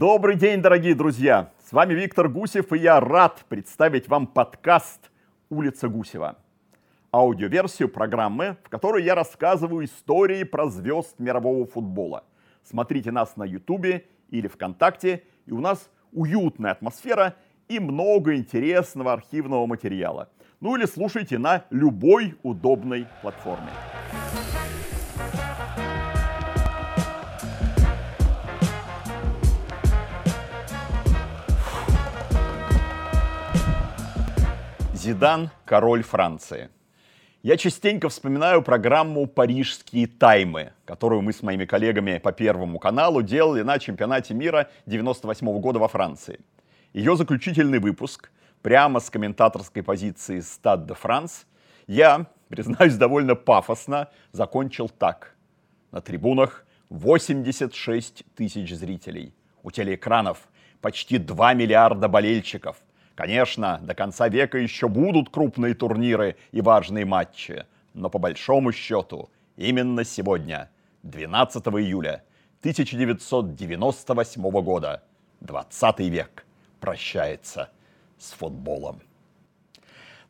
Добрый день, дорогие друзья! С вами Виктор Гусев, и я рад представить вам подкаст «Улица Гусева». Аудиоверсию программы, в которой я рассказываю истории про звезд мирового футбола. Смотрите нас на Ютубе или ВКонтакте, и у нас уютная атмосфера и много интересного архивного материала. Ну или слушайте на любой удобной платформе. Зидан – король Франции. Я частенько вспоминаю программу «Парижские таймы», которую мы с моими коллегами по Первому каналу делали на чемпионате мира 98 года во Франции. Ее заключительный выпуск, прямо с комментаторской позиции «Стад де Франс», я, признаюсь, довольно пафосно закончил так. На трибунах 86 тысяч зрителей. У телеэкранов почти 2 миллиарда болельщиков – Конечно, до конца века еще будут крупные турниры и важные матчи, но по большому счету именно сегодня, 12 июля 1998 года, 20 век прощается с футболом.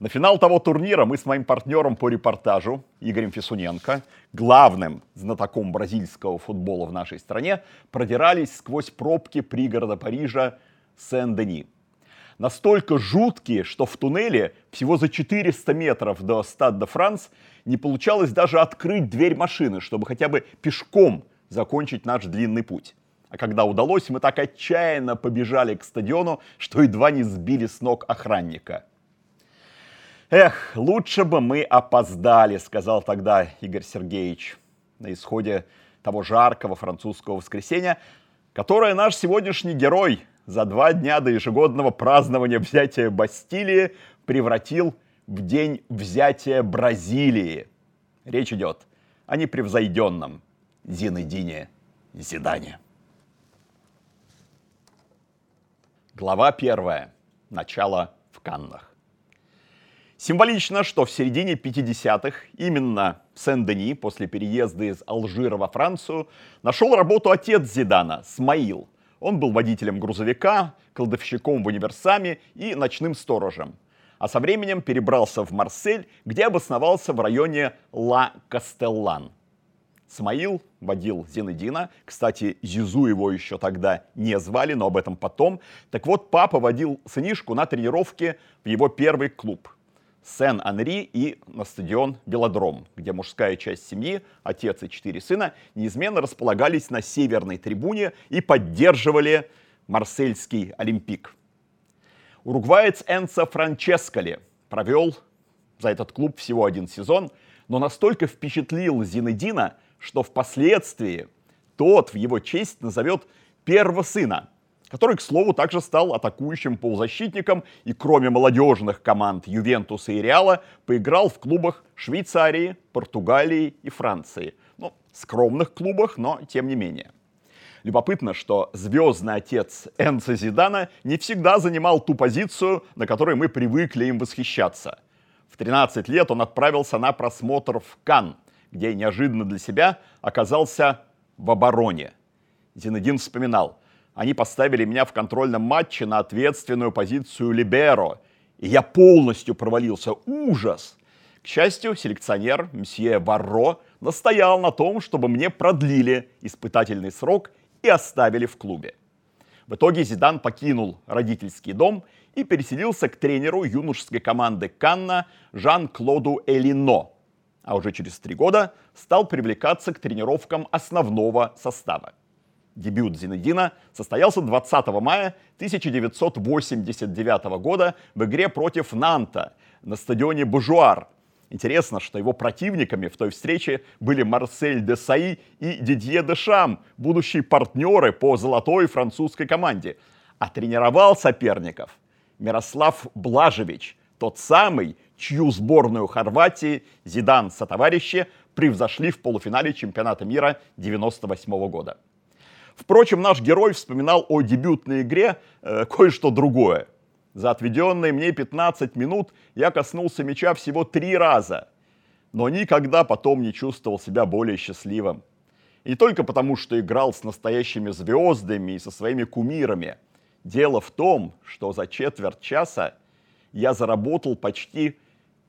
На финал того турнира мы с моим партнером по репортажу Игорем Фисуненко, главным знатоком бразильского футбола в нашей стране, продирались сквозь пробки пригорода Парижа Сен-Дени – настолько жуткие, что в туннеле всего за 400 метров до Стад де Франс не получалось даже открыть дверь машины, чтобы хотя бы пешком закончить наш длинный путь. А когда удалось, мы так отчаянно побежали к стадиону, что едва не сбили с ног охранника. «Эх, лучше бы мы опоздали», — сказал тогда Игорь Сергеевич на исходе того жаркого французского воскресенья, которое наш сегодняшний герой за два дня до ежегодного празднования взятия Бастилии превратил в день взятия Бразилии. Речь идет о непревзойденном Зинедине Зидане. Глава первая. Начало в Каннах. Символично, что в середине 50-х именно Сен-Дени после переезда из Алжира во Францию нашел работу отец Зидана, Смаил – он был водителем грузовика, кладовщиком в универсаме и ночным сторожем. А со временем перебрался в Марсель, где обосновался в районе Ла-Кастеллан. Смаил водил Зинедина. Кстати, Зизу его еще тогда не звали, но об этом потом. Так вот, папа водил сынишку на тренировке в его первый клуб – Сен-Анри и на стадион Белодром, где мужская часть семьи, отец и четыре сына, неизменно располагались на северной трибуне и поддерживали марсельский Олимпик. Уругваец Энцо Франческали провел за этот клуб всего один сезон, но настолько впечатлил Зинедина, что впоследствии тот в его честь назовет первого сына – который, к слову, также стал атакующим полузащитником и кроме молодежных команд Ювентуса и Реала поиграл в клубах Швейцарии, Португалии и Франции. Ну, скромных клубах, но тем не менее. Любопытно, что звездный отец Энца Зидана не всегда занимал ту позицию, на которой мы привыкли им восхищаться. В 13 лет он отправился на просмотр в Кан, где неожиданно для себя оказался в обороне. Зинедин вспоминал, они поставили меня в контрольном матче на ответственную позицию либеро, и я полностью провалился. Ужас! К счастью, селекционер мсье Варро настоял на том, чтобы мне продлили испытательный срок и оставили в клубе. В итоге Зидан покинул родительский дом и переселился к тренеру юношеской команды Канна Жан-Клоду Элино, а уже через три года стал привлекаться к тренировкам основного состава. Дебют Зинедина состоялся 20 мая 1989 года в игре против Нанта на стадионе Бужуар. Интересно, что его противниками в той встрече были Марсель де Саи и Дидье де Шам, будущие партнеры по золотой французской команде. А тренировал соперников Мирослав Блажевич, тот самый, чью сборную Хорватии Зидан со товарищи превзошли в полуфинале чемпионата мира 1998 года. Впрочем, наш герой вспоминал о дебютной игре э, кое-что другое. За отведенные мне 15 минут я коснулся мяча всего три раза, но никогда потом не чувствовал себя более счастливым. И не только потому, что играл с настоящими звездами и со своими кумирами. Дело в том, что за четверть часа я заработал почти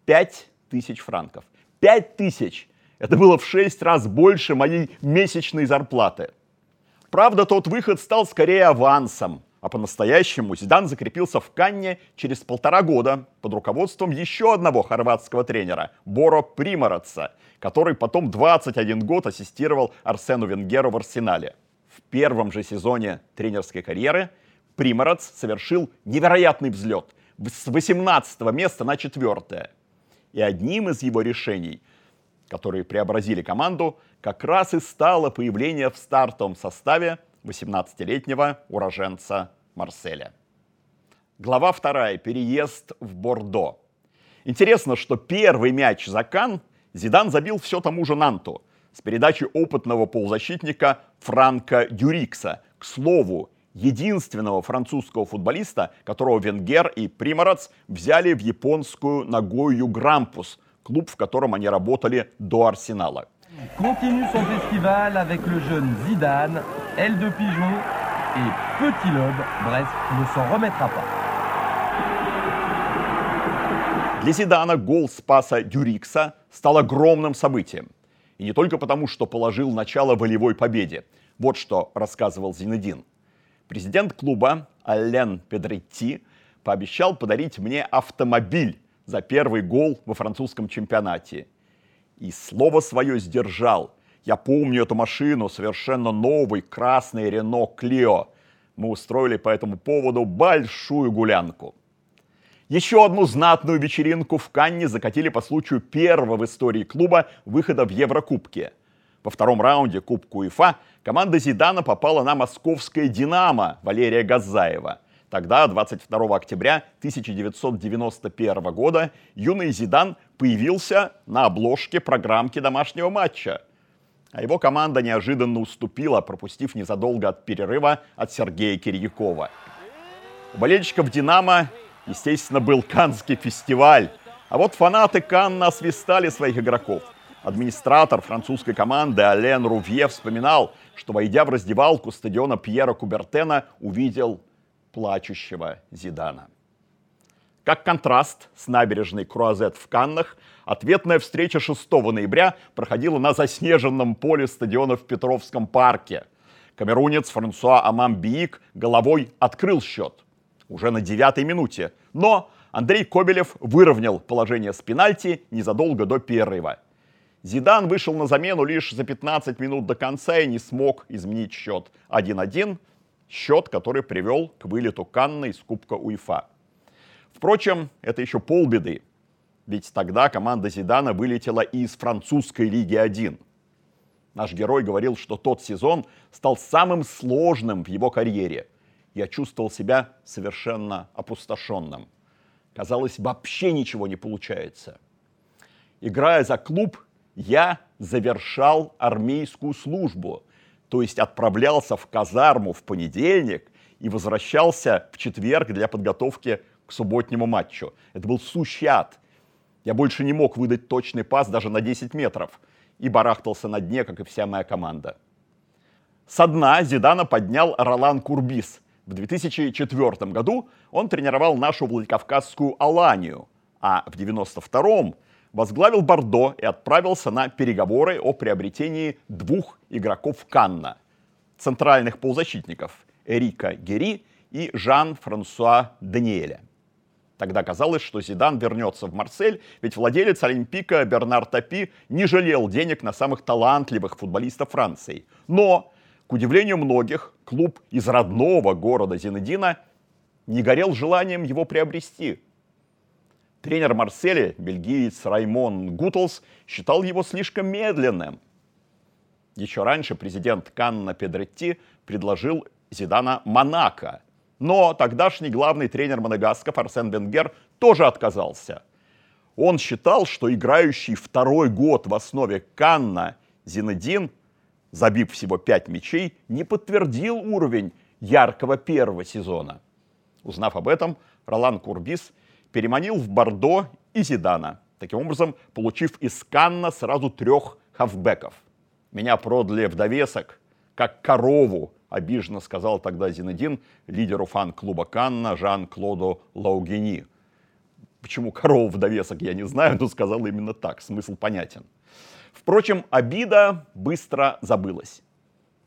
5 тысяч франков. 5 тысяч! Это было в 6 раз больше моей месячной зарплаты. Правда, тот выход стал скорее авансом, а по-настоящему Зидан закрепился в Канне через полтора года под руководством еще одного хорватского тренера, Боро Примородца, который потом 21 год ассистировал Арсену Венгеру в Арсенале. В первом же сезоне тренерской карьеры Примородц совершил невероятный взлет с 18 места на 4 И одним из его решений, которые преобразили команду, как раз и стало появление в стартовом составе 18-летнего уроженца Марселя. Глава вторая. Переезд в Бордо. Интересно, что первый мяч за Кан Зидан забил все тому же Нанту с передачи опытного полузащитника Франка Дюрикса. К слову, единственного французского футболиста, которого Венгер и Примарац взяли в японскую Нагою Грампус, клуб, в котором они работали до Арсенала. Continue son festival avec le jeune Zidane, aile de pigeon et petit lobe. Bref, ne s'en remettra pas. Для Зидана гол спаса Дюрикса стал огромным событием. И не только потому, что положил начало волевой победе. Вот что рассказывал Зинедин. Президент клуба Аллен Педретти пообещал подарить мне автомобиль за первый гол во французском чемпионате – и слово свое сдержал. Я помню эту машину, совершенно новый, красный Рено Клио. Мы устроили по этому поводу большую гулянку. Еще одну знатную вечеринку в Канне закатили по случаю первого в истории клуба выхода в Еврокубке. Во втором раунде Кубку УЕФА команда Зидана попала на московское «Динамо» Валерия Газаева – Тогда, 22 октября 1991 года, юный Зидан появился на обложке программки домашнего матча. А его команда неожиданно уступила, пропустив незадолго от перерыва от Сергея Кирьякова. У болельщиков «Динамо», естественно, был Канский фестиваль. А вот фанаты Канна освистали своих игроков. Администратор французской команды Ален Рувье вспоминал, что, войдя в раздевалку стадиона Пьера Кубертена, увидел плачущего Зидана. Как контраст с набережной Круазет в Каннах, ответная встреча 6 ноября проходила на заснеженном поле стадиона в Петровском парке. Камерунец Франсуа Амамбиик головой открыл счет уже на девятой минуте. Но Андрей Кобелев выровнял положение с пенальти незадолго до перерыва. Зидан вышел на замену лишь за 15 минут до конца и не смог изменить счет 1-1 счет, который привел к вылету Канна из Кубка УЕФА. Впрочем, это еще полбеды, ведь тогда команда Зидана вылетела из французской лиги 1. Наш герой говорил, что тот сезон стал самым сложным в его карьере. Я чувствовал себя совершенно опустошенным. Казалось, вообще ничего не получается. Играя за клуб, я завершал армейскую службу – то есть отправлялся в казарму в понедельник и возвращался в четверг для подготовки к субботнему матчу. Это был сущий ад. Я больше не мог выдать точный пас даже на 10 метров и барахтался на дне, как и вся моя команда. Со дна Зидана поднял Ролан Курбис. В 2004 году он тренировал нашу Владикавказскую Аланию, а в 92-м возглавил Бордо и отправился на переговоры о приобретении двух игроков Канна, центральных полузащитников Эрика Гери и Жан-Франсуа Даниэля. Тогда казалось, что Зидан вернется в Марсель, ведь владелец Олимпика Бернар Тапи не жалел денег на самых талантливых футболистов Франции. Но, к удивлению многих, клуб из родного города Зинедина не горел желанием его приобрести – Тренер Марселя, бельгиец Раймон Гутлс, считал его слишком медленным. Еще раньше президент Канна Педретти предложил Зидана Монако. Но тогдашний главный тренер Моneгасков Арсен Венгер тоже отказался. Он считал, что играющий второй год в основе Канна Зинедин, забив всего пять мячей, не подтвердил уровень яркого первого сезона. Узнав об этом, Ролан Курбис переманил в Бордо и Зидана, таким образом получив из Канна сразу трех хавбеков. Меня продали в довесок, как корову, обиженно сказал тогда Зинедин лидеру фан-клуба Канна Жан-Клоду Лаугени. Почему корову в довесок, я не знаю, но сказал именно так, смысл понятен. Впрочем, обида быстро забылась.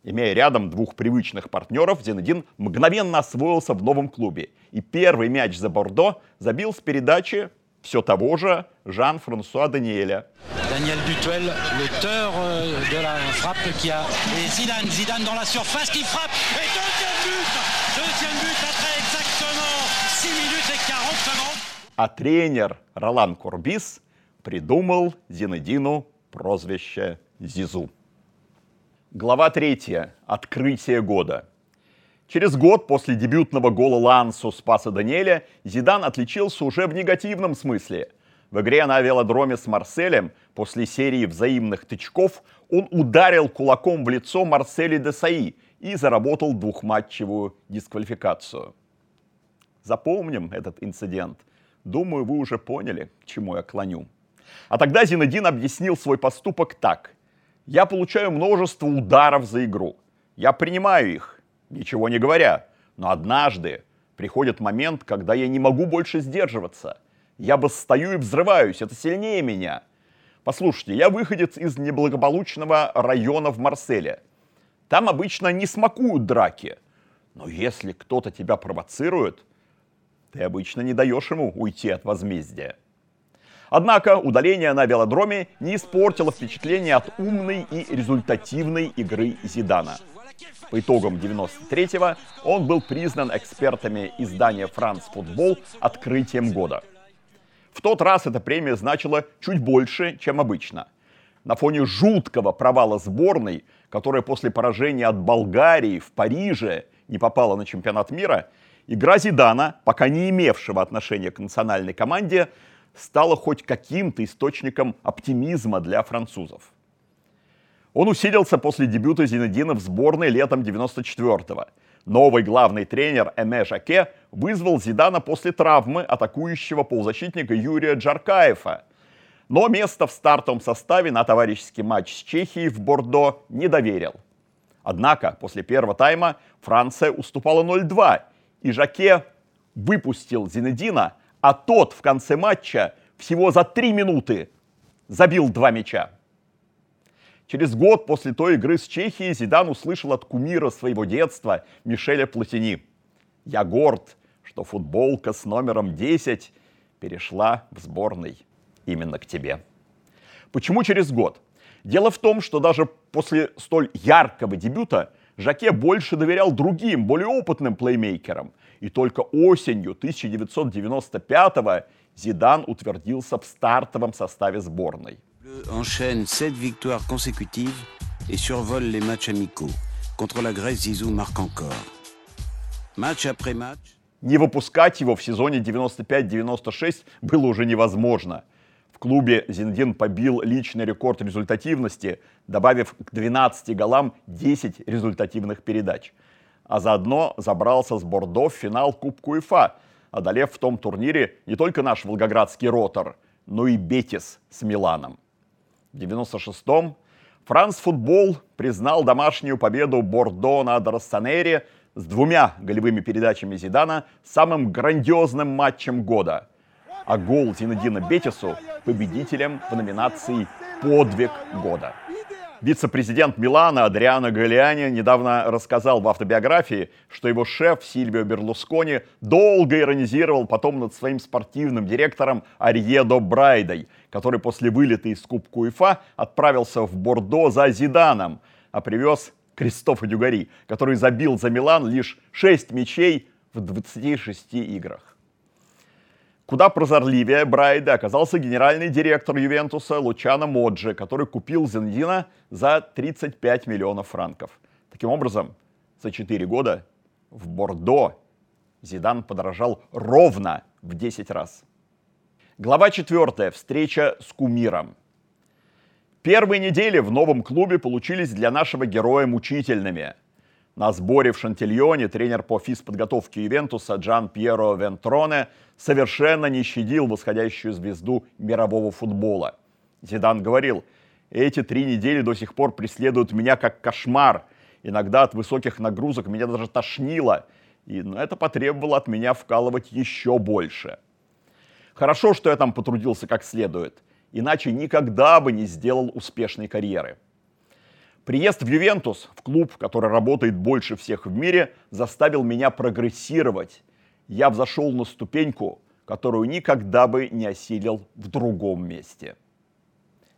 Имея рядом двух привычных партнеров, Зинедин мгновенно освоился в новом клубе. И первый мяч за Бордо забил с передачи все того же Жан-Франсуа Даниэля. Daniel Dutuel, l'auteur euh, de la frappe qui a... Et Zidane, Zidane dans la surface qui frappe. Et deuxième but Deuxième but après exactement 6 minutes et 40 secondes. А тренер Ролан Курбис придумал Зинедину прозвище Зизу. Глава третья. Открытие года. Через год после дебютного гола Лансу Спаса Даниэля Зидан отличился уже в негативном смысле. В игре на велодроме с Марселем после серии взаимных тычков он ударил кулаком в лицо Марселе де Саи и заработал двухматчевую дисквалификацию. Запомним этот инцидент. Думаю, вы уже поняли, к чему я клоню. А тогда Зинедин объяснил свой поступок так. Я получаю множество ударов за игру. Я принимаю их, ничего не говоря. Но однажды приходит момент, когда я не могу больше сдерживаться. Я стою и взрываюсь, это сильнее меня. Послушайте, я выходец из неблагополучного района в Марселе. Там обычно не смакуют драки. Но если кто-то тебя провоцирует, ты обычно не даешь ему уйти от возмездия. Однако удаление на велодроме не испортило впечатление от умной и результативной игры Зидана. По итогам 93-го он был признан экспертами издания «Франц Футбол» открытием года. В тот раз эта премия значила чуть больше, чем обычно. На фоне жуткого провала сборной, которая после поражения от Болгарии в Париже не попала на чемпионат мира, игра Зидана, пока не имевшего отношения к национальной команде, стало хоть каким-то источником оптимизма для французов. Он усилился после дебюта Зинедина в сборной летом 94-го. Новый главный тренер Эме Жаке вызвал Зидана после травмы атакующего полузащитника Юрия Джаркаева. Но место в стартовом составе на товарищеский матч с Чехией в Бордо не доверил. Однако после первого тайма Франция уступала 0-2, и Жаке выпустил Зинедина, а тот в конце матча всего за три минуты забил два мяча. Через год после той игры с Чехией Зидан услышал от кумира своего детства Мишеля Платини. «Я горд, что футболка с номером 10 перешла в сборной именно к тебе». Почему через год? Дело в том, что даже после столь яркого дебюта Жаке больше доверял другим, более опытным плеймейкерам – и только осенью 1995-го Зидан утвердился в стартовом составе сборной. Enchaîne 7 victoires consécutives et survole les matchs amicaux. Contre la Grèce, Zizou marque encore. Match après match. Не выпускать его в сезоне 95-96 было уже невозможно. В клубе Зиндин побил личный рекорд результативности, добавив к 12 голам 10 результативных передач а заодно забрался с Бордо в финал Кубку УЕФА, одолев в том турнире не только наш волгоградский ротор, но и Бетис с Миланом. В 96-м Франс Футбол признал домашнюю победу Бордо над Рассанере с двумя голевыми передачами Зидана самым грандиозным матчем года. А гол Зинедина Бетису победителем в номинации «Подвиг года». Вице-президент Милана Адриано Галиани недавно рассказал в автобиографии, что его шеф Сильвио Берлускони долго иронизировал потом над своим спортивным директором Арьедо Брайдой, который после вылета из Кубка УЕФА отправился в Бордо за Зиданом, а привез Кристофа Дюгари, который забил за Милан лишь 6 мячей в 26 играх. Куда прозорливее Брайда оказался генеральный директор Ювентуса Лучано Моджи, который купил Зендина за 35 миллионов франков. Таким образом, за 4 года в Бордо Зидан подорожал ровно в 10 раз. Глава 4. Встреча с кумиром. Первые недели в новом клубе получились для нашего героя мучительными – на сборе в Шантильоне тренер по физподготовке Ювентуса Джан Пьеро Вентроне совершенно не щадил восходящую звезду мирового футбола. Зидан говорил, Эти три недели до сих пор преследуют меня как кошмар. Иногда от высоких нагрузок меня даже тошнило. И это потребовало от меня вкалывать еще больше. Хорошо, что я там потрудился как следует. Иначе никогда бы не сделал успешной карьеры. Приезд в Ювентус, в клуб, который работает больше всех в мире, заставил меня прогрессировать. Я взошел на ступеньку, которую никогда бы не осилил в другом месте.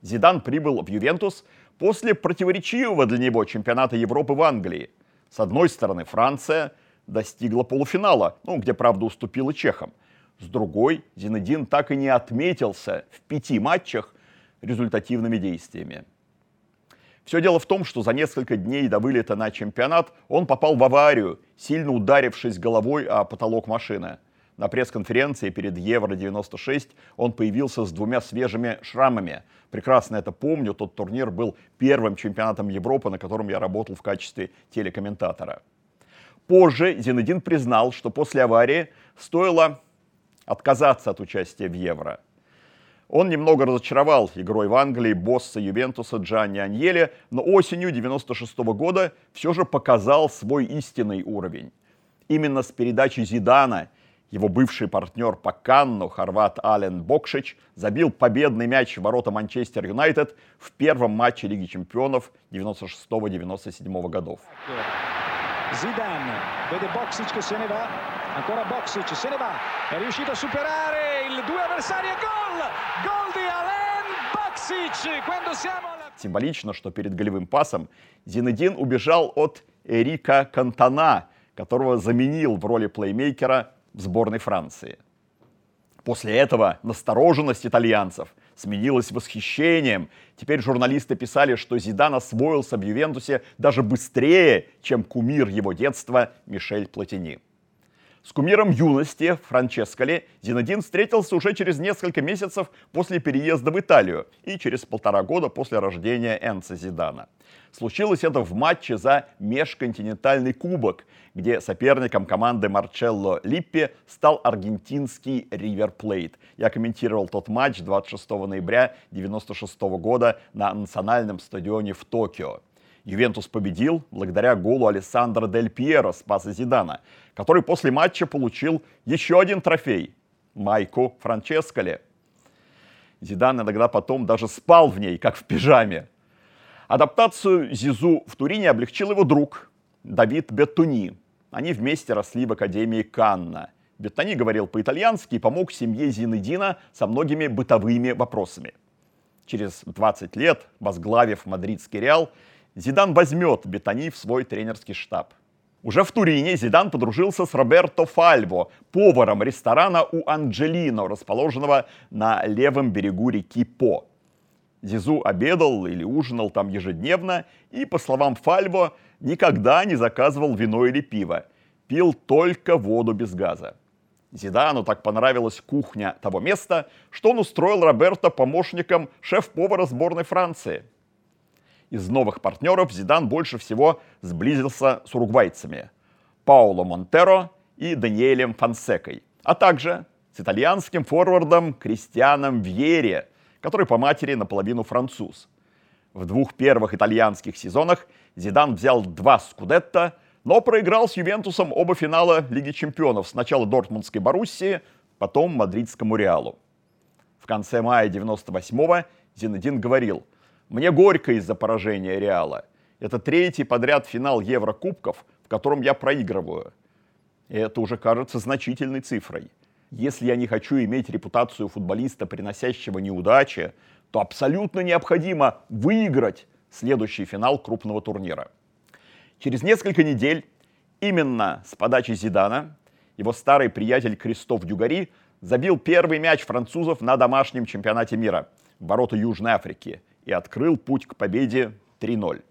Зидан прибыл в Ювентус после противоречивого для него чемпионата Европы в Англии. С одной стороны, Франция достигла полуфинала, ну, где, правда, уступила чехам. С другой, Зинедин так и не отметился в пяти матчах результативными действиями. Все дело в том, что за несколько дней до вылета на чемпионат он попал в аварию, сильно ударившись головой о потолок машины. На пресс-конференции перед Евро-96 он появился с двумя свежими шрамами. Прекрасно это помню, тот турнир был первым чемпионатом Европы, на котором я работал в качестве телекомментатора. Позже Зинедин признал, что после аварии стоило отказаться от участия в Евро. Он немного разочаровал игрой в Англии босса Ювентуса Джанни Аньеле, но осенью 96 -го года все же показал свой истинный уровень. Именно с передачи Зидана его бывший партнер по Канну, хорват Ален Бокшич, забил победный мяч в ворота Манчестер Юнайтед в первом матче Лиги чемпионов 96-97 годов. Zidane vede Boxic che se ne va, ancora Boxic se ne va, è il due avversari e gol! Gol di Alain Boxic! Quando siamo. Символично, что перед голевым пасом Зинедин убежал от Эрика Кантана, которого заменил в роли плеймейкера в сборной Франции. После этого настороженность итальянцев сменилась восхищением. Теперь журналисты писали, что Зидан освоился в Ювентусе даже быстрее, чем кумир его детства Мишель Платини. С кумиром юности Франческоли Зинедин встретился уже через несколько месяцев после переезда в Италию и через полтора года после рождения Энца Зидана. Случилось это в матче за межконтинентальный кубок, где соперником команды Марчелло Липпи стал аргентинский Ривер Плейт. Я комментировал тот матч 26 ноября 1996 года на национальном стадионе в Токио. Ювентус победил благодаря голу Алессандро Дель Пьеро с паса Зидана, который после матча получил еще один трофей – майку Франческоли. Зидан иногда потом даже спал в ней, как в пижаме. Адаптацию Зизу в Турине облегчил его друг Давид Беттуни. Они вместе росли в Академии Канна. Беттани говорил по-итальянски и помог семье Зинедина со многими бытовыми вопросами. Через 20 лет, возглавив мадридский Реал, Зидан возьмет Беттани в свой тренерский штаб. Уже в Турине Зидан подружился с Роберто Фальво, поваром ресторана у Анджелино, расположенного на левом берегу реки По. Зизу обедал или ужинал там ежедневно и, по словам Фальво, никогда не заказывал вино или пиво. Пил только воду без газа. Зидану так понравилась кухня того места, что он устроил Роберто помощником шеф-повара сборной Франции. Из новых партнеров Зидан больше всего сблизился с уругвайцами Пауло Монтеро и Даниэлем Фансекой, а также с итальянским форвардом Кристианом Вьере – который по матери наполовину француз. В двух первых итальянских сезонах Зидан взял два скудетта, но проиграл с Ювентусом оба финала Лиги чемпионов. Сначала Дортмундской Боруссии, потом Мадридскому Реалу. В конце мая 98-го Зинедин говорил, «Мне горько из-за поражения Реала. Это третий подряд финал Еврокубков, в котором я проигрываю. И это уже кажется значительной цифрой. Если я не хочу иметь репутацию футболиста, приносящего неудачи, то абсолютно необходимо выиграть следующий финал крупного турнира. Через несколько недель именно с подачи Зидана его старый приятель Кристоф Дюгари забил первый мяч французов на домашнем чемпионате мира в ворота Южной Африки и открыл путь к победе 3-0.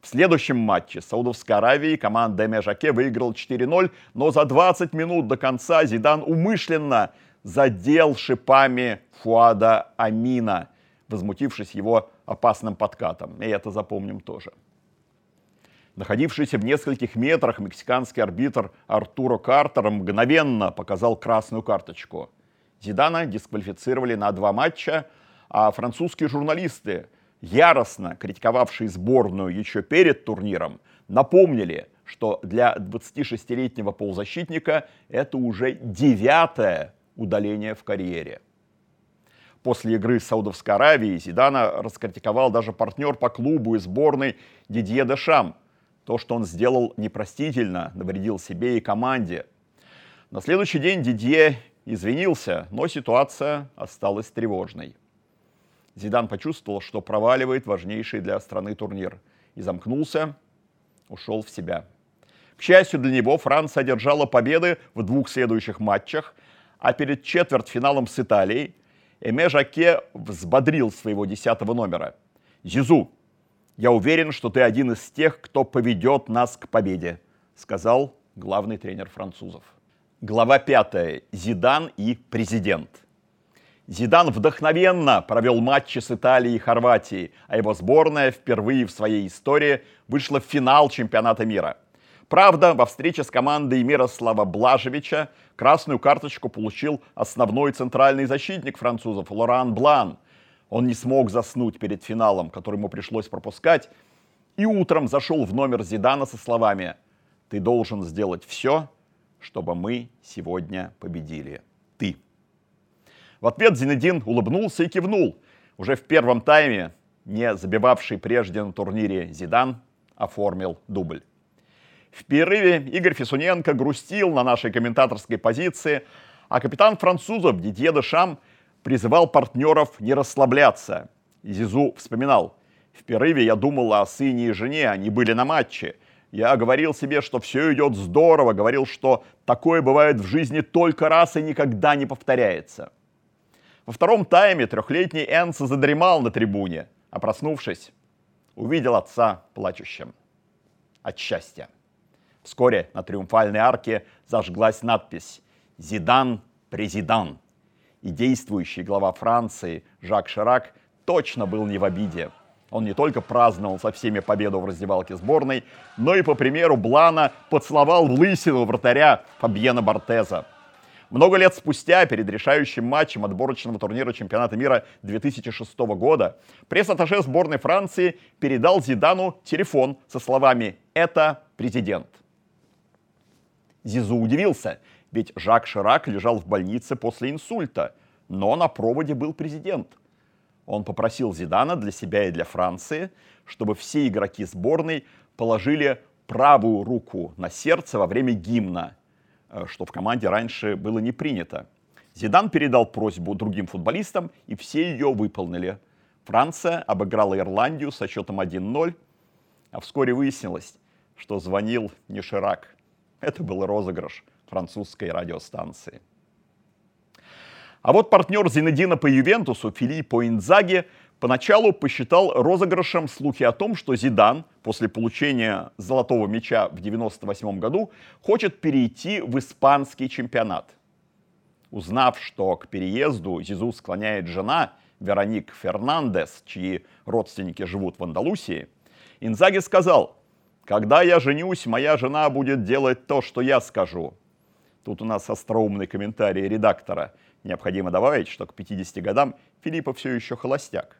В следующем матче Саудовской Аравией команда Межаке выиграл 4-0, но за 20 минут до конца Зидан умышленно задел шипами Фуада Амина, возмутившись его опасным подкатом. И это запомним тоже. Находившийся в нескольких метрах мексиканский арбитр Артуро Картер мгновенно показал красную карточку. Зидана дисквалифицировали на два матча, а французские журналисты яростно критиковавшие сборную еще перед турниром, напомнили, что для 26-летнего полузащитника это уже девятое удаление в карьере. После игры с Саудовской Аравией Зидана раскритиковал даже партнер по клубу и сборной Дидье Дешам. То, что он сделал непростительно, навредил себе и команде. На следующий день Дидье извинился, но ситуация осталась тревожной. Зидан почувствовал, что проваливает важнейший для страны турнир. И замкнулся, ушел в себя. К счастью для него, Франция одержала победы в двух следующих матчах, а перед четвертьфиналом с Италией Эме Жаке взбодрил своего десятого номера. «Зизу, я уверен, что ты один из тех, кто поведет нас к победе», сказал главный тренер французов. Глава пятая. Зидан и президент. Зидан вдохновенно провел матчи с Италией и Хорватией, а его сборная впервые в своей истории вышла в финал чемпионата мира. Правда, во встрече с командой Мирослава Блажевича красную карточку получил основной центральный защитник французов Лоран Блан. Он не смог заснуть перед финалом, который ему пришлось пропускать, и утром зашел в номер Зидана со словами «Ты должен сделать все, чтобы мы сегодня победили. Ты». В ответ Зинедин улыбнулся и кивнул. Уже в первом тайме не забивавший прежде на турнире Зидан оформил дубль. В перерыве Игорь Фисуненко грустил на нашей комментаторской позиции, а капитан французов Дидье Дешам призывал партнеров не расслабляться. Зизу вспоминал, в перерыве я думал о сыне и жене, они были на матче. Я говорил себе, что все идет здорово, говорил, что такое бывает в жизни только раз и никогда не повторяется. Во втором тайме трехлетний Энса задремал на трибуне, а проснувшись, увидел отца плачущим от счастья. Вскоре на триумфальной арке зажглась надпись «Зидан президан». И действующий глава Франции Жак Ширак точно был не в обиде. Он не только праздновал со всеми победу в раздевалке сборной, но и, по примеру Блана, поцеловал лысину вратаря Фабьена Бортеза. Много лет спустя, перед решающим матчем отборочного турнира чемпионата мира 2006 года, пресс-атташе сборной Франции передал Зидану телефон со словами «Это президент». Зизу удивился, ведь Жак Ширак лежал в больнице после инсульта, но на проводе был президент. Он попросил Зидана для себя и для Франции, чтобы все игроки сборной положили правую руку на сердце во время гимна – что в команде раньше было не принято. Зидан передал просьбу другим футболистам, и все ее выполнили. Франция обыграла Ирландию со счетом 1-0, а вскоре выяснилось, что звонил не Ширак. Это был розыгрыш французской радиостанции. А вот партнер Зинедина по Ювентусу Филиппо Инзаги поначалу посчитал розыгрышем слухи о том, что Зидан после получения золотого мяча в 1998 году хочет перейти в испанский чемпионат. Узнав, что к переезду Зизу склоняет жена Вероник Фернандес, чьи родственники живут в Андалусии, Инзаги сказал, «Когда я женюсь, моя жена будет делать то, что я скажу». Тут у нас остроумный комментарий редактора. Необходимо добавить, что к 50 годам Филиппа все еще холостяк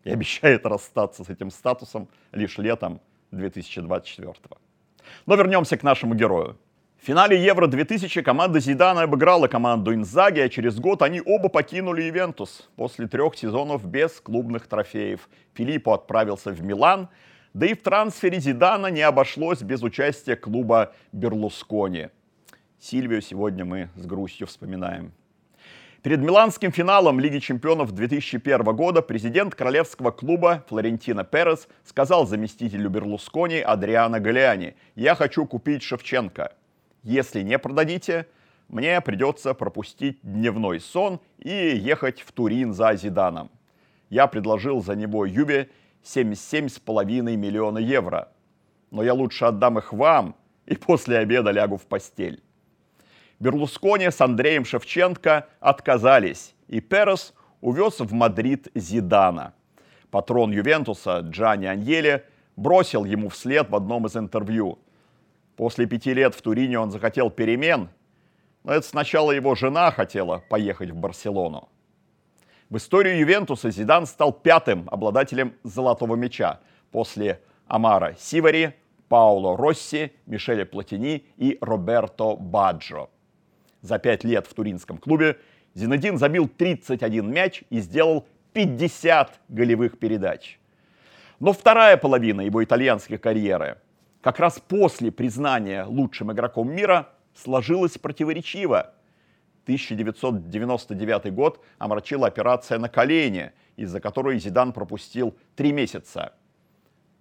и обещает расстаться с этим статусом лишь летом 2024. Но вернемся к нашему герою. В финале Евро-2000 команда Зидана обыграла команду Инзаги, а через год они оба покинули Ивентус. После трех сезонов без клубных трофеев Филиппо отправился в Милан, да и в трансфере Зидана не обошлось без участия клуба Берлускони. Сильвию сегодня мы с грустью вспоминаем. Перед миланским финалом Лиги чемпионов 2001 года президент королевского клуба Флорентино Перес сказал заместителю Берлускони Адриано Галиани, «Я хочу купить Шевченко. Если не продадите, мне придется пропустить дневной сон и ехать в Турин за Зиданом. Я предложил за него Юве 77,5 миллиона евро. Но я лучше отдам их вам и после обеда лягу в постель. Берлускони с Андреем Шевченко отказались, и Перес увез в Мадрид Зидана. Патрон Ювентуса Джанни Аньелли бросил ему вслед в одном из интервью. После пяти лет в Турине он захотел перемен, но это сначала его жена хотела поехать в Барселону. В историю Ювентуса Зидан стал пятым обладателем золотого мяча после Амара Сивари, Пауло Росси, Мишеля Платини и Роберто Баджо. За пять лет в туринском клубе Зинедин забил 31 мяч и сделал 50 голевых передач. Но вторая половина его итальянской карьеры, как раз после признания лучшим игроком мира, сложилась противоречиво. 1999 год омрачила операция на колене, из-за которой Зидан пропустил три месяца.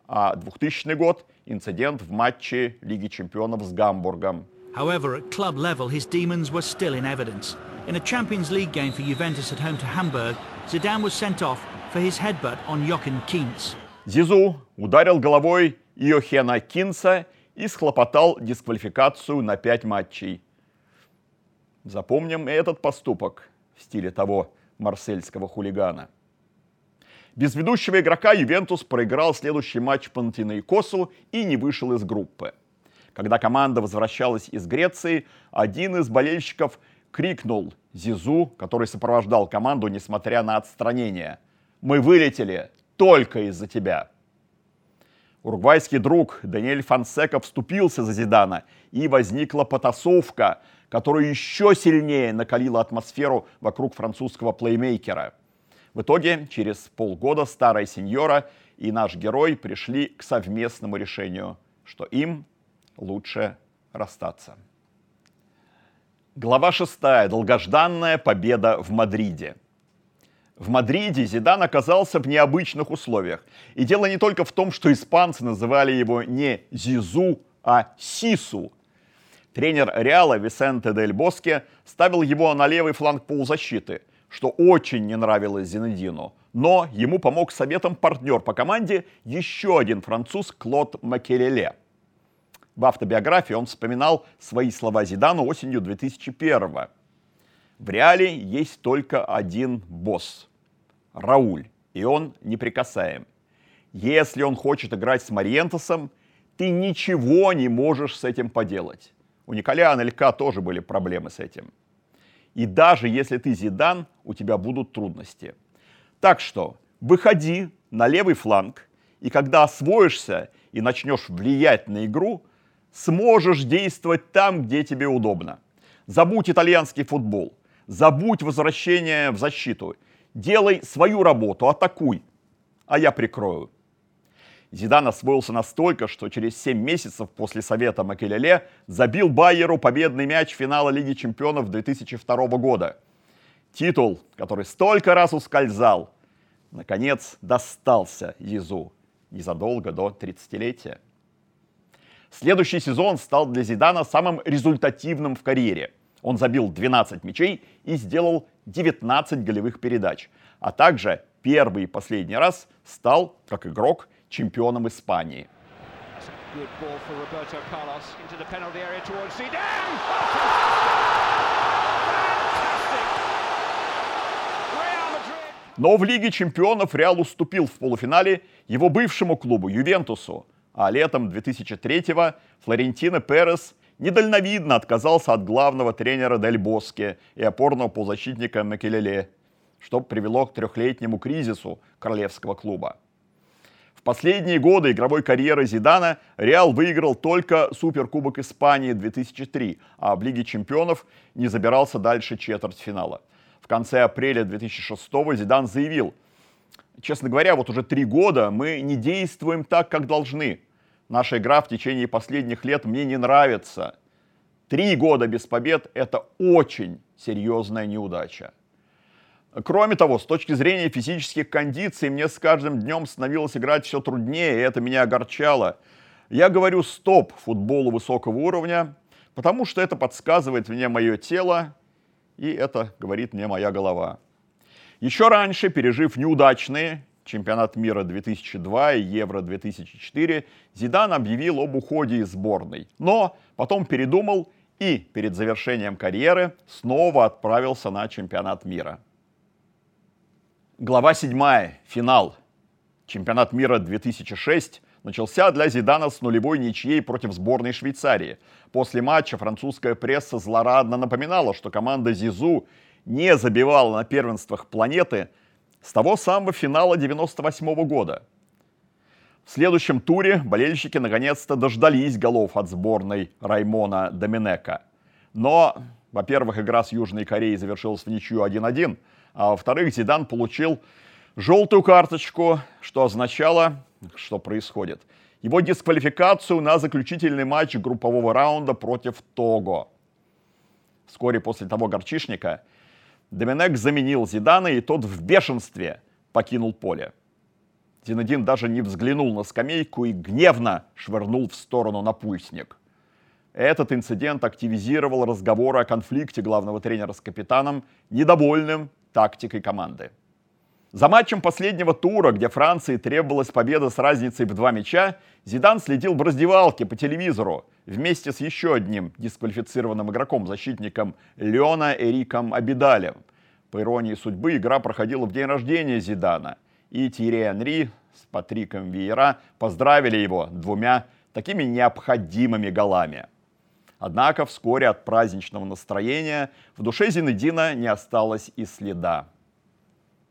А 2000 год – инцидент в матче Лиги чемпионов с Гамбургом. However, at club level, his demons were still in evidence. In a Champions League game for Juventus at home to Hamburg, Zidane was sent off for his headbutt on Jochen Kienz. Зизу ударил головой Иохена Кинса и схлопотал дисквалификацию на пять матчей. Запомним этот поступок в стиле того марсельского хулигана. Без ведущего игрока Ювентус проиграл следующий матч Пантинейкосу и не вышел из группы. Когда команда возвращалась из Греции, один из болельщиков крикнул Зизу, который сопровождал команду, несмотря на отстранение. «Мы вылетели только из-за тебя!» Уругвайский друг Даниэль Фансека вступился за Зидана, и возникла потасовка, которая еще сильнее накалила атмосферу вокруг французского плеймейкера. В итоге, через полгода старая сеньора и наш герой пришли к совместному решению, что им лучше расстаться. Глава 6. Долгожданная победа в Мадриде. В Мадриде Зидан оказался в необычных условиях. И дело не только в том, что испанцы называли его не Зизу, а Сису. Тренер Реала Висенте Дель Боске ставил его на левый фланг полузащиты, что очень не нравилось Зинедину. Но ему помог советом партнер по команде еще один француз Клод Макелеле. В автобиографии он вспоминал свои слова Зидану осенью 2001 -го. В Реале есть только один босс – Рауль, и он неприкасаем. Если он хочет играть с Мариентосом, ты ничего не можешь с этим поделать. У Николя Анелька тоже были проблемы с этим. И даже если ты Зидан, у тебя будут трудности. Так что выходи на левый фланг, и когда освоишься и начнешь влиять на игру, сможешь действовать там, где тебе удобно. Забудь итальянский футбол, забудь возвращение в защиту. Делай свою работу, атакуй, а я прикрою. Зидан освоился настолько, что через 7 месяцев после совета Макелеле забил Байеру победный мяч финала Лиги чемпионов 2002 года. Титул, который столько раз ускользал, наконец достался Езу незадолго до 30-летия. Следующий сезон стал для Зидана самым результативным в карьере. Он забил 12 мячей и сделал 19 голевых передач, а также первый и последний раз стал, как игрок, чемпионом Испании. Но в Лиге чемпионов Реал уступил в полуфинале его бывшему клубу Ювентусу – а летом 2003-го Флорентино Перес недальновидно отказался от главного тренера Дель Боске и опорного полузащитника Макелеле, что привело к трехлетнему кризису королевского клуба. В последние годы игровой карьеры Зидана Реал выиграл только Суперкубок Испании 2003, а в Лиге чемпионов не забирался дальше четвертьфинала. В конце апреля 2006 Зидан заявил, честно говоря, вот уже три года мы не действуем так, как должны. Наша игра в течение последних лет мне не нравится. Три года без побед – это очень серьезная неудача. Кроме того, с точки зрения физических кондиций, мне с каждым днем становилось играть все труднее, и это меня огорчало. Я говорю стоп футболу высокого уровня, потому что это подсказывает мне мое тело, и это говорит мне моя голова. Еще раньше, пережив неудачные чемпионат мира 2002 и Евро 2004, Зидан объявил об уходе из сборной. Но потом передумал и перед завершением карьеры снова отправился на чемпионат мира. Глава 7. Финал. Чемпионат мира 2006 начался для Зидана с нулевой ничьей против сборной Швейцарии. После матча французская пресса злорадно напоминала, что команда Зизу не забивал на первенствах планеты с того самого финала 98 года. В следующем туре болельщики наконец-то дождались голов от сборной Раймона Доминека. Но, во-первых, игра с Южной Кореей завершилась в ничью 1-1, а во-вторых, Зидан получил желтую карточку, что означало, что происходит. Его дисквалификацию на заключительный матч группового раунда против Того. Вскоре после того горчишника Доминек заменил Зидана, и тот в бешенстве покинул поле. Зинедин даже не взглянул на скамейку и гневно швырнул в сторону напульсник. Этот инцидент активизировал разговоры о конфликте главного тренера с капитаном, недовольным тактикой команды. За матчем последнего тура, где Франции требовалась победа с разницей в два мяча, Зидан следил в раздевалке по телевизору вместе с еще одним дисквалифицированным игроком-защитником Леона Эриком Абидалем. По иронии судьбы, игра проходила в день рождения Зидана, и Тири Анри с Патриком Виера поздравили его двумя такими необходимыми голами. Однако вскоре от праздничного настроения в душе Зинедина не осталось и следа.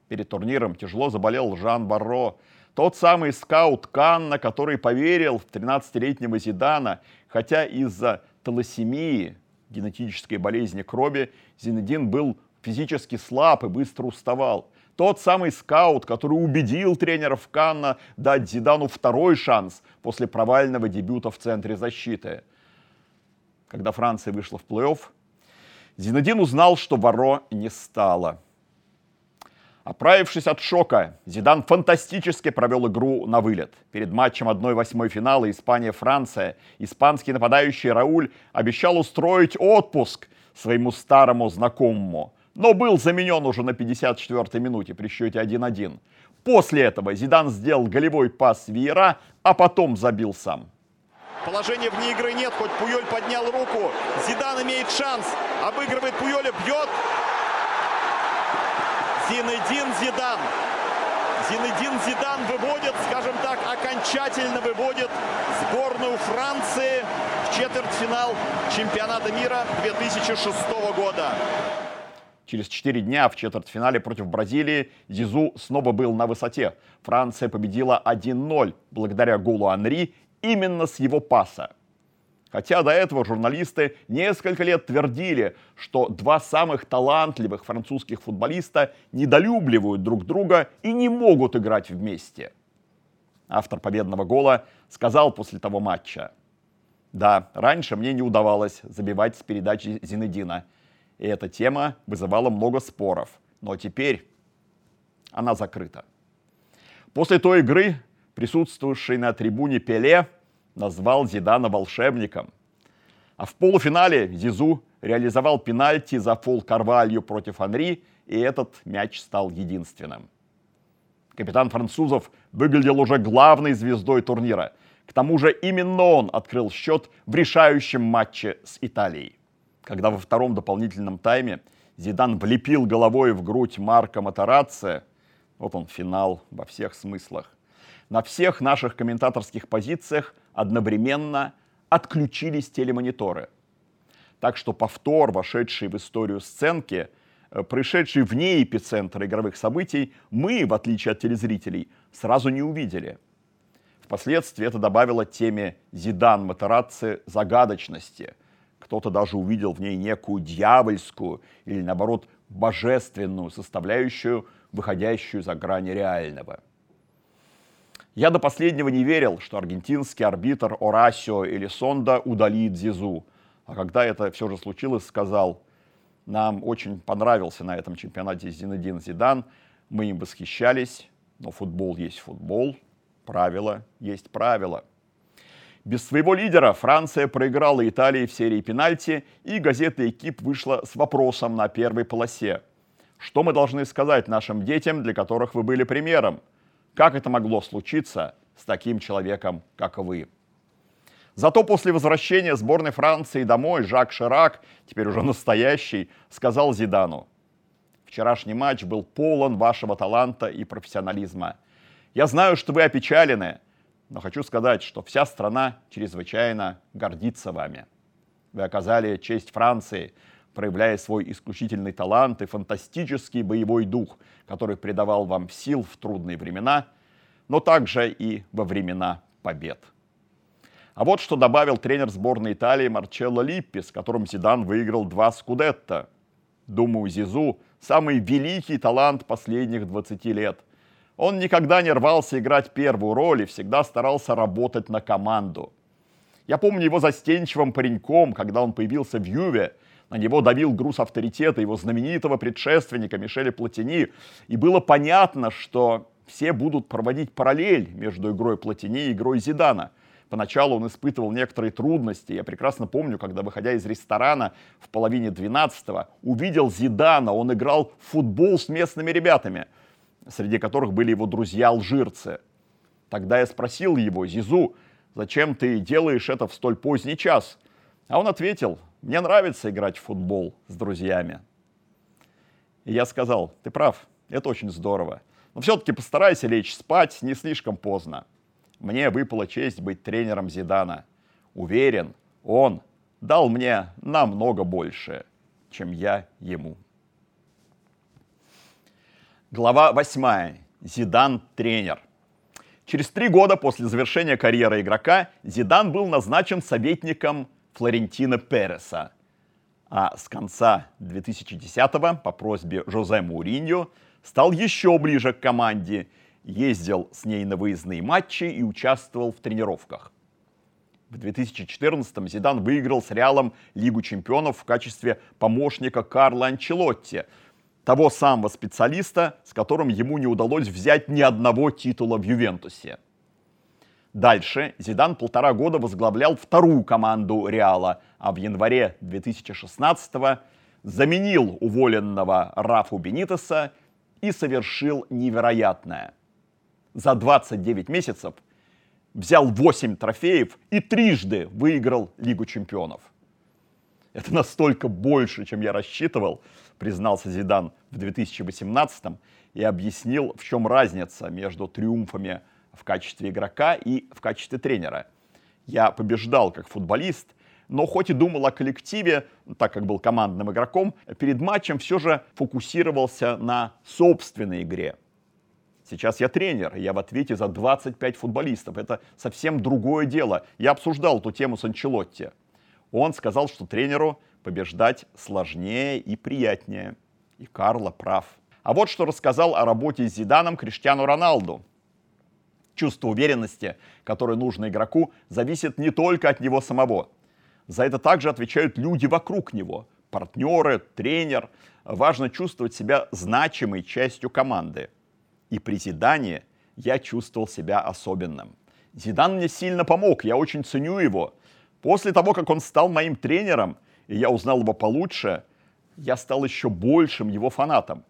Перед турниром тяжело заболел Жан Барро, тот самый скаут Канна, который поверил в 13-летнего Зидана, хотя из-за талассемии, генетической болезни крови, Зинедин был физически слаб и быстро уставал. Тот самый скаут, который убедил тренеров Канна дать Зидану второй шанс после провального дебюта в центре защиты. Когда Франция вышла в плей-офф, Зинедин узнал, что Варо не стало – Оправившись от шока, Зидан фантастически провел игру на вылет. Перед матчем 1-8 финала Испания-Франция испанский нападающий Рауль обещал устроить отпуск своему старому знакомому, но был заменен уже на 54-й минуте при счете 1-1. После этого Зидан сделал голевой пас Виера, а потом забил сам. Положения вне игры нет, хоть Пуйоль поднял руку. Зидан имеет шанс, обыгрывает Пуйоля, бьет, Зинедин Зидан. Зинедин Зидан выводит, скажем так, окончательно выводит сборную Франции в четвертьфинал чемпионата мира 2006 года. Через четыре дня в четвертьфинале против Бразилии Зизу снова был на высоте. Франция победила 1-0 благодаря голу Анри именно с его паса. Хотя до этого журналисты несколько лет твердили, что два самых талантливых французских футболиста недолюбливают друг друга и не могут играть вместе. Автор победного гола сказал после того матча. Да, раньше мне не удавалось забивать с передачи Зинедина. И эта тема вызывала много споров. Но теперь она закрыта. После той игры, присутствовавший на трибуне Пеле, назвал Зидана волшебником. А в полуфинале Зизу реализовал пенальти за фол Карвалью против Анри, и этот мяч стал единственным. Капитан французов выглядел уже главной звездой турнира. К тому же именно он открыл счет в решающем матче с Италией. Когда во втором дополнительном тайме Зидан влепил головой в грудь Марка Матарацци, вот он финал во всех смыслах, на всех наших комментаторских позициях одновременно отключились телемониторы. Так что повтор, вошедший в историю сценки, э, пришедший вне эпицентра игровых событий, мы, в отличие от телезрителей, сразу не увидели. Впоследствии это добавило теме Зидан Матерацци загадочности. Кто-то даже увидел в ней некую дьявольскую или, наоборот, божественную составляющую, выходящую за грани реального – я до последнего не верил, что аргентинский арбитр Орасио или Сонда удалит Зизу. А когда это все же случилось, сказал, нам очень понравился на этом чемпионате Зинедин Зидан, мы им восхищались, но футбол есть футбол, правила есть правила. Без своего лидера Франция проиграла Италии в серии пенальти, и газета «Экип» вышла с вопросом на первой полосе. Что мы должны сказать нашим детям, для которых вы были примером? Как это могло случиться с таким человеком, как вы? Зато после возвращения сборной Франции домой Жак Ширак, теперь уже настоящий, сказал Зидану, «Вчерашний матч был полон вашего таланта и профессионализма. Я знаю, что вы опечалены, но хочу сказать, что вся страна чрезвычайно гордится вами. Вы оказали честь Франции, проявляя свой исключительный талант и фантастический боевой дух, который придавал вам сил в трудные времена, но также и во времена побед. А вот что добавил тренер сборной Италии Марчелло Липпи, с которым Зидан выиграл два скудетта. Думаю, Зизу – самый великий талант последних 20 лет. Он никогда не рвался играть первую роль и всегда старался работать на команду. Я помню его застенчивым пареньком, когда он появился в Юве. На него давил груз авторитета его знаменитого предшественника Мишеля Платини. И было понятно, что все будут проводить параллель между игрой Платини и игрой Зидана – Поначалу он испытывал некоторые трудности. Я прекрасно помню, когда, выходя из ресторана в половине 12-го, увидел Зидана. Он играл в футбол с местными ребятами, среди которых были его друзья-алжирцы. Тогда я спросил его, Зизу, зачем ты делаешь это в столь поздний час? А он ответил, мне нравится играть в футбол с друзьями. И я сказал, ты прав, это очень здорово. Но все-таки постарайся лечь спать не слишком поздно. Мне выпала честь быть тренером Зидана. Уверен, он дал мне намного больше, чем я ему. Глава 8. Зидан – тренер. Через три года после завершения карьеры игрока Зидан был назначен советником Флорентина Переса. А с конца 2010-го по просьбе Жозе Муриньо стал еще ближе к команде ездил с ней на выездные матчи и участвовал в тренировках. В 2014-м Зидан выиграл с Реалом Лигу чемпионов в качестве помощника Карла Анчелотти, того самого специалиста, с которым ему не удалось взять ни одного титула в Ювентусе. Дальше Зидан полтора года возглавлял вторую команду Реала, а в январе 2016-го заменил уволенного Рафу Бенитеса и совершил невероятное за 29 месяцев взял 8 трофеев и трижды выиграл Лигу чемпионов. Это настолько больше, чем я рассчитывал, признался Зидан в 2018 и объяснил, в чем разница между триумфами в качестве игрока и в качестве тренера. Я побеждал как футболист, но хоть и думал о коллективе, так как был командным игроком, перед матчем все же фокусировался на собственной игре. Сейчас я тренер, я в ответе за 25 футболистов. Это совсем другое дело. Я обсуждал эту тему с Анчелотти. Он сказал, что тренеру побеждать сложнее и приятнее. И Карло прав. А вот что рассказал о работе с Зиданом Криштиану Роналду. Чувство уверенности, которое нужно игроку, зависит не только от него самого. За это также отвечают люди вокруг него. Партнеры, тренер. Важно чувствовать себя значимой частью команды и при Зидане я чувствовал себя особенным. Зидан мне сильно помог, я очень ценю его. После того, как он стал моим тренером, и я узнал его получше, я стал еще большим его фанатом.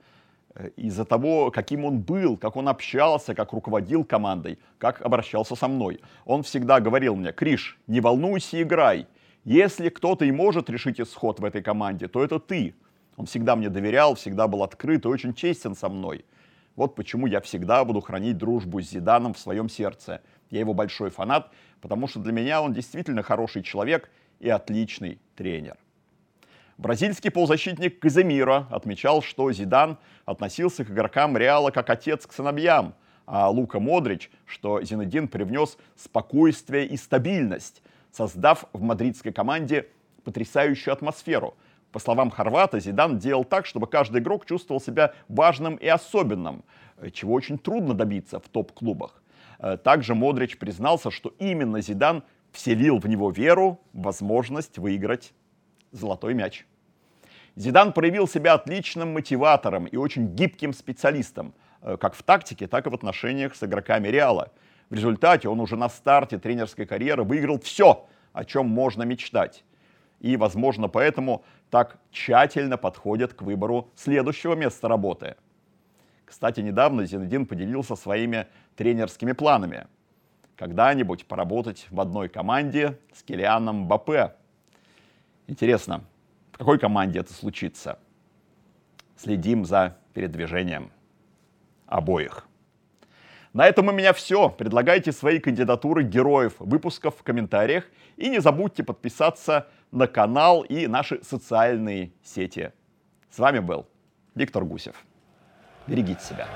Э, из-за того, каким он был, как он общался, как руководил командой, как обращался со мной. Он всегда говорил мне, Криш, не волнуйся, играй. Если кто-то и может решить исход в этой команде, то это ты. Он всегда мне доверял, всегда был открыт и очень честен со мной. Вот почему я всегда буду хранить дружбу с Зиданом в своем сердце. Я его большой фанат, потому что для меня он действительно хороший человек и отличный тренер. Бразильский полузащитник Каземиро отмечал, что Зидан относился к игрокам Реала как отец к сыновьям, а Лука Модрич, что Зинедин привнес спокойствие и стабильность, создав в мадридской команде потрясающую атмосферу – по словам Хорвата, Зидан делал так, чтобы каждый игрок чувствовал себя важным и особенным, чего очень трудно добиться в топ-клубах. Э, также Модрич признался, что именно Зидан вселил в него веру, возможность выиграть золотой мяч. Зидан проявил себя отличным мотиватором и очень гибким специалистом, э, как в тактике, так и в отношениях с игроками Реала. В результате он уже на старте тренерской карьеры выиграл все, о чем можно мечтать. И, возможно, поэтому так тщательно подходят к выбору следующего места работы. Кстати, недавно Зинедин поделился своими тренерскими планами. Когда-нибудь поработать в одной команде с Килианом Бапе. Интересно, в какой команде это случится? Следим за передвижением обоих. На этом у меня все. Предлагайте свои кандидатуры героев выпусков в комментариях. И не забудьте подписаться на канал и наши социальные сети. С вами был Виктор Гусев. Берегите себя.